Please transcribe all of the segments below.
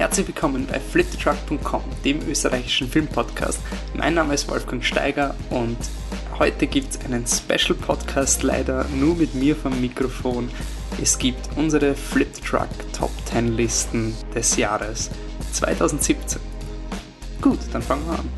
Herzlich willkommen bei flipthetruck.com, dem österreichischen Filmpodcast. Mein Name ist Wolfgang Steiger und heute gibt es einen Special Podcast, leider nur mit mir vom Mikrofon. Es gibt unsere Flip the Truck Top 10 Listen des Jahres 2017. Gut, dann fangen wir an.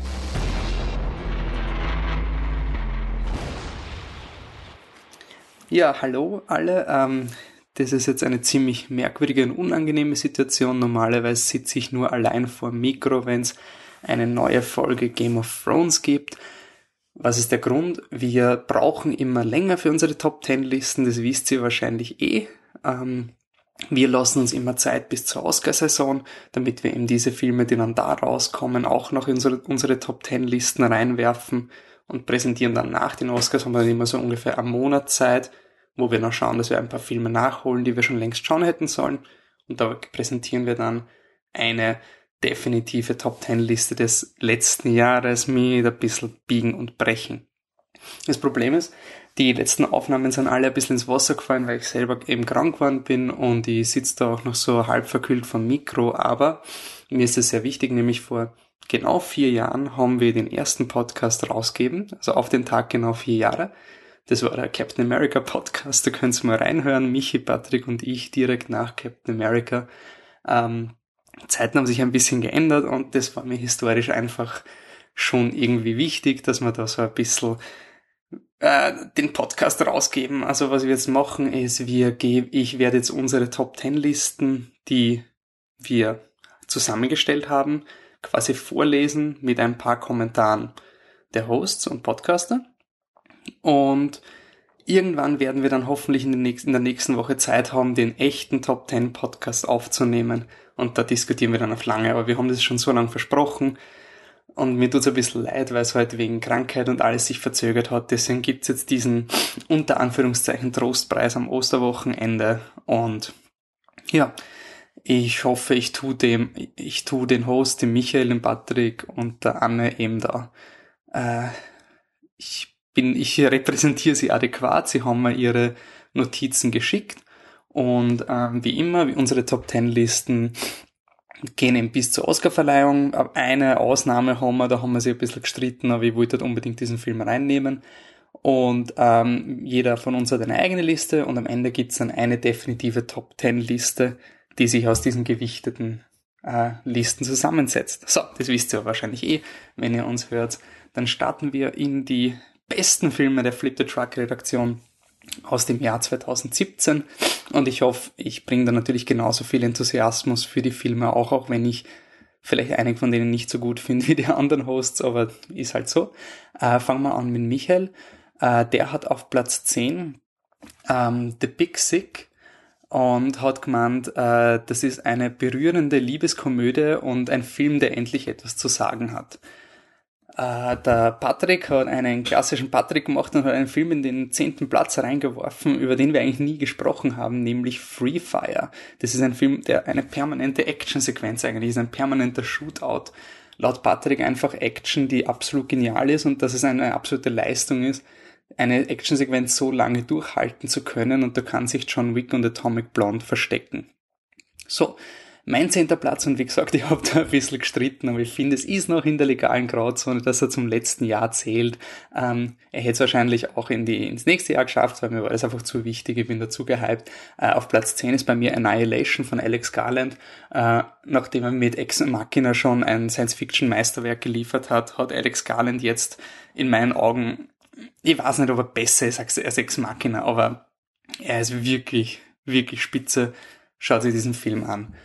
Ja, hallo alle. Ähm, das ist jetzt eine ziemlich merkwürdige und unangenehme Situation. Normalerweise sitze ich nur allein vor dem Mikro, wenn es eine neue Folge Game of Thrones gibt. Was ist der Grund? Wir brauchen immer länger für unsere Top 10 Listen, das wisst ihr wahrscheinlich eh. Ähm, wir lassen uns immer Zeit bis zur Oscar-Saison, damit wir eben diese Filme, die dann da rauskommen, auch noch in unsere, unsere Top 10 Listen reinwerfen und präsentieren dann nach den Oscars, haben wir dann immer so ungefähr einen Monat Zeit, wo wir noch schauen, dass wir ein paar Filme nachholen, die wir schon längst schauen hätten sollen. Und da präsentieren wir dann eine definitive Top Ten Liste des letzten Jahres mit ein bisschen Biegen und Brechen. Das Problem ist, die letzten Aufnahmen sind alle ein bisschen ins Wasser gefallen, weil ich selber eben krank geworden bin und ich sitze da auch noch so halb verkühlt vom Mikro, aber mir ist es sehr wichtig, nämlich vor genau vier Jahren haben wir den ersten Podcast rausgegeben, also auf den Tag genau vier Jahre. Das war der Captain America Podcast, da könnt ihr mal reinhören. Michi, Patrick und ich direkt nach Captain America. Ähm, Zeiten haben sich ein bisschen geändert und das war mir historisch einfach schon irgendwie wichtig, dass wir da so ein bisschen äh, den Podcast rausgeben. Also was wir jetzt machen ist, wir geben, ich werde jetzt unsere Top 10 Listen, die wir zusammengestellt haben, quasi vorlesen mit ein paar Kommentaren der Hosts und Podcaster. Und irgendwann werden wir dann hoffentlich in, nächsten, in der nächsten Woche Zeit haben, den echten Top 10 Podcast aufzunehmen. Und da diskutieren wir dann auf lange. Aber wir haben das schon so lange versprochen. Und mir tut's ein bisschen leid, weil es halt wegen Krankheit und alles sich verzögert hat. Deswegen gibt's jetzt diesen unter Anführungszeichen Trostpreis am Osterwochenende. Und ja, ich hoffe, ich tu dem, ich tu den Host, dem Michael, dem Patrick und der Anne eben da. Äh, ich bin, ich repräsentiere sie adäquat. Sie haben mir ihre Notizen geschickt. Und ähm, wie immer, unsere Top Ten Listen gehen eben bis zur Oscarverleihung. Eine Ausnahme haben wir, da haben wir sie ein bisschen gestritten, aber ich wollte halt unbedingt diesen Film reinnehmen. Und ähm, jeder von uns hat eine eigene Liste und am Ende gibt's dann eine definitive Top Ten Liste, die sich aus diesen gewichteten äh, Listen zusammensetzt. So, das wisst ihr wahrscheinlich eh, wenn ihr uns hört. Dann starten wir in die besten Filme der Flip the Truck Redaktion aus dem Jahr 2017 und ich hoffe, ich bringe da natürlich genauso viel Enthusiasmus für die Filme auch, auch wenn ich vielleicht einige von denen nicht so gut finde wie die anderen Hosts, aber ist halt so. Äh, fangen wir an mit Michael. Äh, der hat auf Platz 10 ähm, The Big Sick und hat gemeint, äh, das ist eine berührende Liebeskomödie und ein Film, der endlich etwas zu sagen hat. Äh, der Patrick hat einen klassischen Patrick gemacht und hat einen Film in den zehnten Platz reingeworfen, über den wir eigentlich nie gesprochen haben, nämlich Free Fire. Das ist ein Film, der eine permanente Actionsequenz eigentlich ist, ein permanenter Shootout. Laut Patrick einfach Action, die absolut genial ist und dass es eine absolute Leistung ist, eine Actionsequenz so lange durchhalten zu können und da kann sich John Wick und Atomic Blonde verstecken. So, mein zehnter Platz, und wie gesagt, ich habe da ein bisschen gestritten, aber ich finde, es ist noch in der legalen Grauzone, dass er zum letzten Jahr zählt. Ähm, er hätte es wahrscheinlich auch in die, ins nächste Jahr geschafft, weil mir war das einfach zu wichtig, ich bin dazu gehypt. Äh, auf Platz 10 ist bei mir Annihilation von Alex Garland. Äh, nachdem er mit Ex Machina schon ein Science-Fiction-Meisterwerk geliefert hat, hat Alex Garland jetzt in meinen Augen, ich weiß nicht, ob er besser ist als Ex Machina, aber er ist wirklich, wirklich spitze. Schaut sich diesen Film an.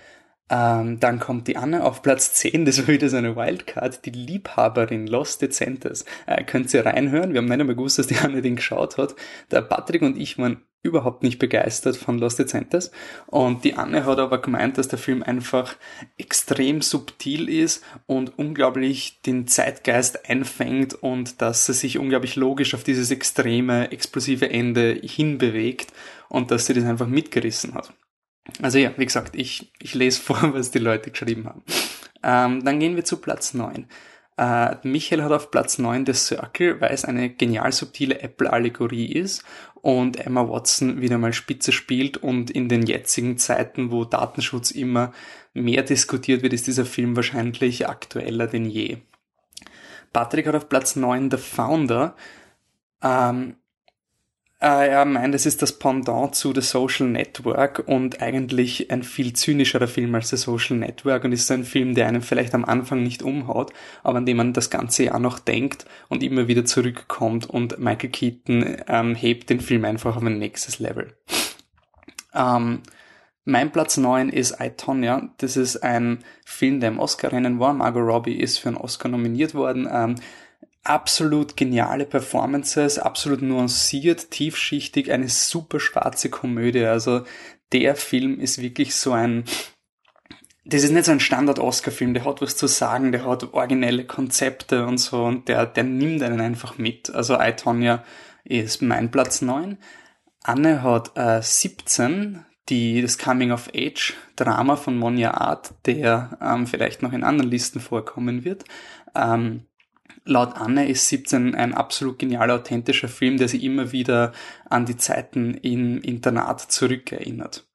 Ähm, dann kommt die Anne auf Platz 10, das war wieder so eine Wildcard, die Liebhaberin Lost Decentes. Äh, könnt ihr reinhören, wir haben nicht einmal gewusst, dass die Anne den geschaut hat. Der Patrick und ich waren überhaupt nicht begeistert von Lost Decentes und die Anne hat aber gemeint, dass der Film einfach extrem subtil ist und unglaublich den Zeitgeist einfängt und dass er sich unglaublich logisch auf dieses extreme, explosive Ende hinbewegt und dass sie das einfach mitgerissen hat. Also ja, wie gesagt, ich, ich lese vor, was die Leute geschrieben haben. Ähm, dann gehen wir zu Platz 9. Äh, Michael hat auf Platz 9 The Circle, weil es eine genial subtile Apple-Allegorie ist und Emma Watson wieder mal spitze spielt und in den jetzigen Zeiten, wo Datenschutz immer mehr diskutiert wird, ist dieser Film wahrscheinlich aktueller denn je. Patrick hat auf Platz 9 The Founder. Ähm, äh, er meint, es ist das Pendant zu The Social Network und eigentlich ein viel zynischerer Film als The Social Network und ist ein Film, der einen vielleicht am Anfang nicht umhaut, aber an dem man das ganze Jahr noch denkt und immer wieder zurückkommt und Michael Keaton ähm, hebt den Film einfach auf ein nächstes Level. Ähm, mein Platz 9 ist I, Tonya. Das ist ein Film, der im Oscar-Rennen war. Margot Robbie ist für einen Oscar nominiert worden. Ähm, absolut geniale Performances, absolut nuanciert, tiefschichtig, eine super schwarze Komödie. Also der Film ist wirklich so ein, das ist nicht so ein Standard-Oscar-Film, der hat was zu sagen, der hat originelle Konzepte und so und der, der nimmt einen einfach mit. Also I, Tonya ist mein Platz 9. Anne hat äh, 17, die, das Coming-of-Age-Drama von Monja Art, der ähm, vielleicht noch in anderen Listen vorkommen wird. Ähm, Laut Anne ist 17 ein absolut genialer, authentischer Film, der sie immer wieder an die Zeiten im Internat zurückerinnert.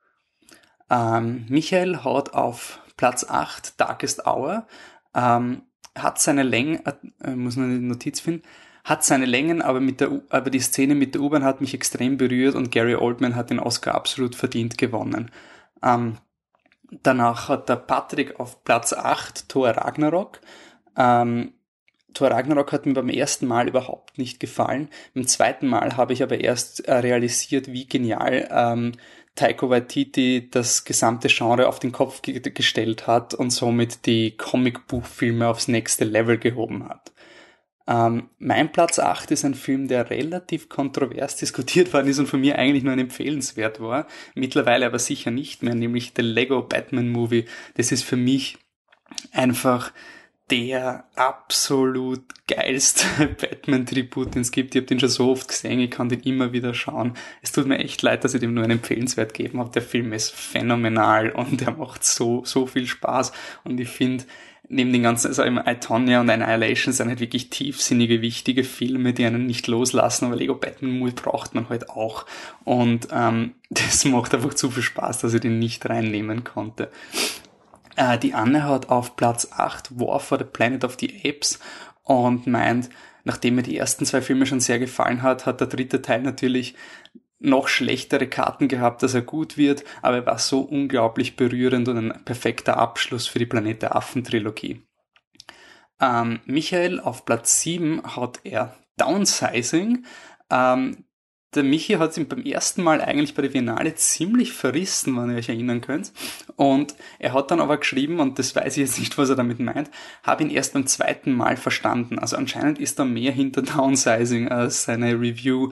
Ähm, Michael haut auf Platz 8 Darkest Hour, ähm, hat seine Längen, äh, muss man eine Notiz finden, hat seine Längen, aber mit der, aber die Szene mit der U-Bahn hat mich extrem berührt und Gary Oldman hat den Oscar absolut verdient gewonnen. Ähm, danach hat der Patrick auf Platz 8 Thor Ragnarok. Ähm, Thor Ragnarok hat mir beim ersten Mal überhaupt nicht gefallen. Beim zweiten Mal habe ich aber erst äh, realisiert, wie genial ähm, Taiko Waititi das gesamte Genre auf den Kopf ge gestellt hat und somit die Comicbuchfilme aufs nächste Level gehoben hat. Ähm, mein Platz 8 ist ein Film, der relativ kontrovers diskutiert worden ist und von mir eigentlich nur ein empfehlenswert war. Mittlerweile aber sicher nicht mehr, nämlich The Lego Batman Movie. Das ist für mich einfach der absolut geilste Batman-Tribut, den es gibt. Ich habe den schon so oft gesehen, ich kann den immer wieder schauen. Es tut mir echt leid, dass ich dem nur einen Empfehlenswert geben habe. Der Film ist phänomenal und er macht so, so viel Spaß. Und ich finde, neben den ganzen, also im Itonia und Annihilation sind halt wirklich tiefsinnige, wichtige Filme, die einen nicht loslassen, aber Lego Batman Movie braucht man halt auch. Und ähm, das macht einfach zu viel Spaß, dass ich den nicht reinnehmen konnte. Äh, die Anne hat auf Platz 8 War for the Planet of the Apes und meint, nachdem mir die ersten zwei Filme schon sehr gefallen hat, hat der dritte Teil natürlich noch schlechtere Karten gehabt, dass er gut wird, aber er war so unglaublich berührend und ein perfekter Abschluss für die Planet der Affen Trilogie. Ähm, Michael auf Platz 7 hat er Downsizing. Ähm, der Michi hat ihn beim ersten Mal eigentlich bei der Biennale ziemlich verrissen, wenn ihr euch erinnern könnt. Und er hat dann aber geschrieben, und das weiß ich jetzt nicht, was er damit meint, habe ihn erst beim zweiten Mal verstanden. Also anscheinend ist da mehr hinter Downsizing, als seine Review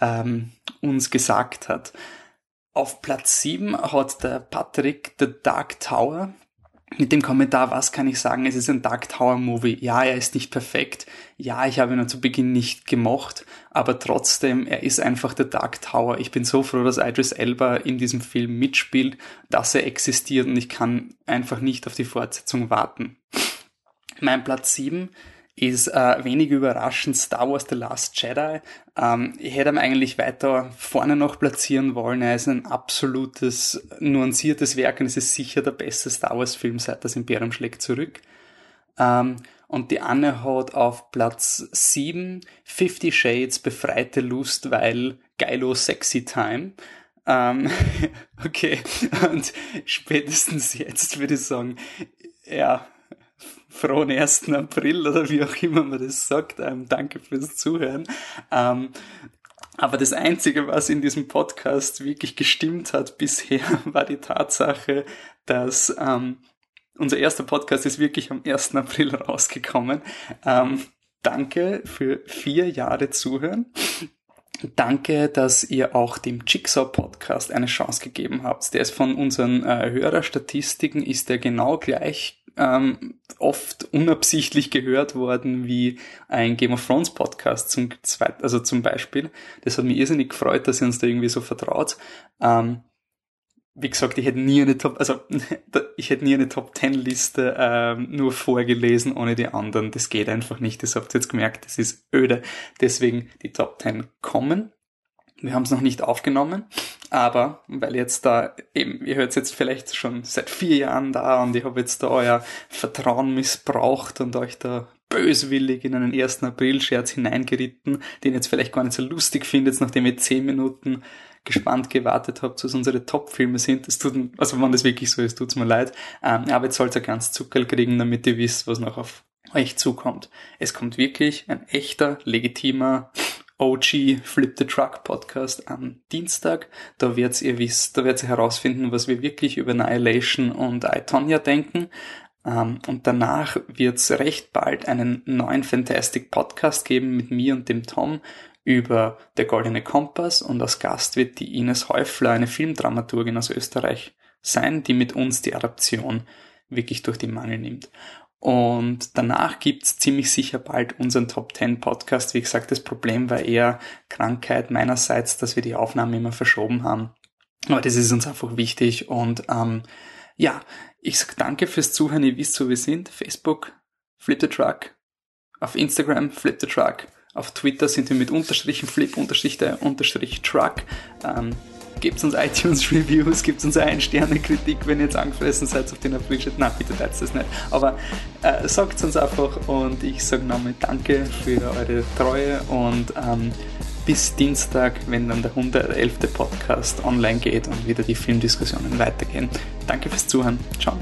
ähm, uns gesagt hat. Auf Platz 7 hat der Patrick The Dark Tower mit dem Kommentar, was kann ich sagen, es ist ein Dark Tower Movie. Ja, er ist nicht perfekt. Ja, ich habe ihn zu Beginn nicht gemocht, aber trotzdem, er ist einfach der Dark Tower. Ich bin so froh, dass Idris Elba in diesem Film mitspielt, dass er existiert und ich kann einfach nicht auf die Fortsetzung warten. Mein Platz 7 ist äh, wenig überraschend Star Wars The Last Jedi. Ähm, ich hätte ihn eigentlich weiter vorne noch platzieren wollen. Er ist ein absolutes, nuanciertes Werk und es ist sicher der beste Star Wars Film seit das Imperium schlägt zurück. Ähm, und die Anne hat auf Platz 7 Fifty Shades Befreite Lust, weil geilo sexy time. Ähm, okay, und spätestens jetzt würde ich sagen, ja, frohen 1. April oder wie auch immer man das sagt. Ähm, danke fürs Zuhören. Ähm, aber das Einzige, was in diesem Podcast wirklich gestimmt hat bisher, war die Tatsache, dass ähm, unser erster Podcast ist wirklich am 1. April rausgekommen. Ähm, danke für vier Jahre Zuhören. Danke, dass ihr auch dem Jigsaw Podcast eine Chance gegeben habt. Der ist von unseren äh, Hörerstatistiken ist der genau gleich ähm, oft unabsichtlich gehört worden wie ein Game of Thrones Podcast zum zweiten, also zum Beispiel. Das hat mich irrsinnig gefreut, dass ihr uns da irgendwie so vertraut. Ähm, wie gesagt, ich hätte nie eine Top, also ich hätte nie eine Top Ten Liste ähm, nur vorgelesen ohne die anderen. Das geht einfach nicht. Das habt ihr jetzt gemerkt, das ist öde. Deswegen die Top Ten kommen. Wir haben es noch nicht aufgenommen, aber weil jetzt da eben, ihr hört es jetzt vielleicht schon seit vier Jahren da und ich habe jetzt da euer Vertrauen missbraucht und euch da böswillig in einen 1. April-Scherz hineingeritten, den ihr jetzt vielleicht gar nicht so lustig findet, nachdem ihr zehn Minuten gespannt gewartet habt, was unsere Top-Filme sind. Das tut, also wenn das wirklich so ist, tut's mir leid. Ähm, aber jetzt sollt ihr ganz Zuckerl kriegen, damit ihr wisst, was noch auf euch zukommt. Es kommt wirklich ein echter, legitimer OG Flip the Truck Podcast am Dienstag. Da werdet ihr wisst, da werdet ihr herausfinden, was wir wirklich über Annihilation und I, denken. Um, und danach wird es recht bald einen neuen Fantastic Podcast geben mit mir und dem Tom über Der Goldene Kompass und als Gast wird die Ines Häufler, eine Filmdramaturgin aus Österreich, sein, die mit uns die Adaption wirklich durch die Mangel nimmt. Und danach gibt's ziemlich sicher bald unseren Top 10 Podcast. Wie gesagt, das Problem war eher Krankheit meinerseits, dass wir die Aufnahme immer verschoben haben. Aber das ist uns einfach wichtig. Und ähm, ja, ich sag danke fürs Zuhören. Ihr wisst, wo wir sind. Facebook, Flip the Truck. Auf Instagram, Flip the Truck. Auf Twitter sind wir mit Unterstrichen Flip, Unterstrich der Unterstrich Truck. Ähm, gebt uns iTunes-Reviews, gebt uns eine Sterne-Kritik, wenn ihr jetzt angefressen seid auf den April-Chat. Nein, bitte teilt das nicht. Aber äh, sagt uns einfach und ich sage nochmal Danke für eure Treue und ähm, bis Dienstag, wenn dann der 111. Podcast online geht und wieder die Filmdiskussionen weitergehen. Danke fürs Zuhören. Ciao.